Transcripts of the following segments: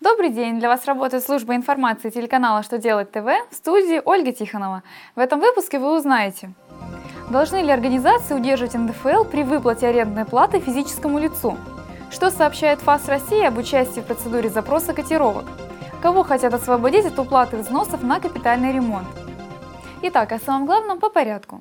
Добрый день! Для вас работает служба информации телеканала «Что делать ТВ» в студии Ольга Тихонова. В этом выпуске вы узнаете, должны ли организации удерживать НДФЛ при выплате арендной платы физическому лицу, что сообщает ФАС России об участии в процедуре запроса котировок, кого хотят освободить от уплаты взносов на капитальный ремонт. Итак, о самом главном по порядку.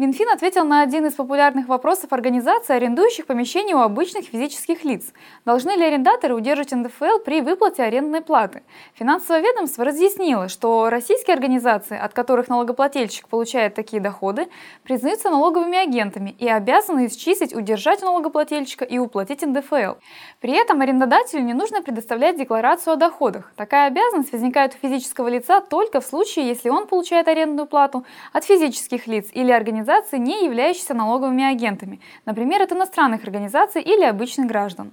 Минфин ответил на один из популярных вопросов организаций, арендующих помещения у обычных физических лиц. Должны ли арендаторы удерживать НДФЛ при выплате арендной платы? Финансовое ведомство разъяснило, что российские организации, от которых налогоплательщик получает такие доходы, признаются налоговыми агентами и обязаны исчислить, удержать налогоплательщика и уплатить НДФЛ. При этом арендодателю не нужно предоставлять декларацию о доходах. Такая обязанность возникает у физического лица только в случае, если он получает арендную плату от физических лиц или организаций, организаций, не являющихся налоговыми агентами, например, от иностранных организаций или обычных граждан.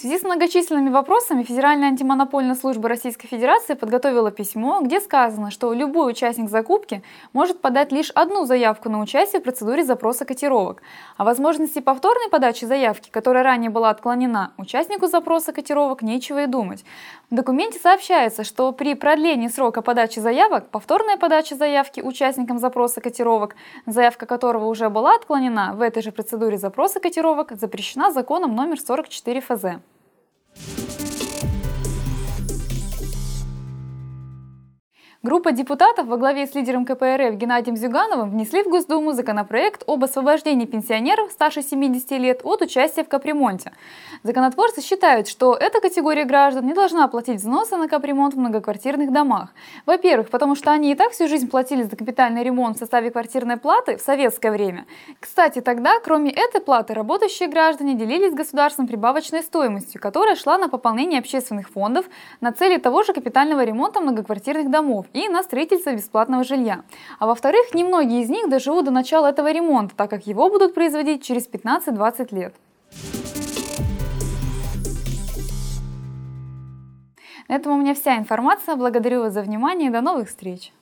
В связи с многочисленными вопросами Федеральная антимонопольная служба Российской Федерации подготовила письмо, где сказано, что любой участник закупки может подать лишь одну заявку на участие в процедуре запроса котировок. О возможности повторной подачи заявки, которая ранее была отклонена, участнику запроса котировок нечего и думать. В документе сообщается, что при продлении срока подачи заявок, повторная подача заявки участникам запроса котировок, заявка которого уже была отклонена в этой же процедуре запроса котировок, запрещена законом номер 44 ФЗ. Группа депутатов во главе с лидером КПРФ Геннадием Зюгановым внесли в Госдуму законопроект об освобождении пенсионеров старше 70 лет от участия в капремонте. Законотворцы считают, что эта категория граждан не должна платить взносы на капремонт в многоквартирных домах. Во-первых, потому что они и так всю жизнь платили за капитальный ремонт в составе квартирной платы в советское время. Кстати, тогда, кроме этой платы, работающие граждане делились с государством прибавочной стоимостью, которая шла на пополнение общественных фондов на цели того же капитального ремонта многоквартирных домов и на строительство бесплатного жилья. А во-вторых, немногие из них доживут до начала этого ремонта, так как его будут производить через 15-20 лет. На этом у меня вся информация. Благодарю вас за внимание и до новых встреч!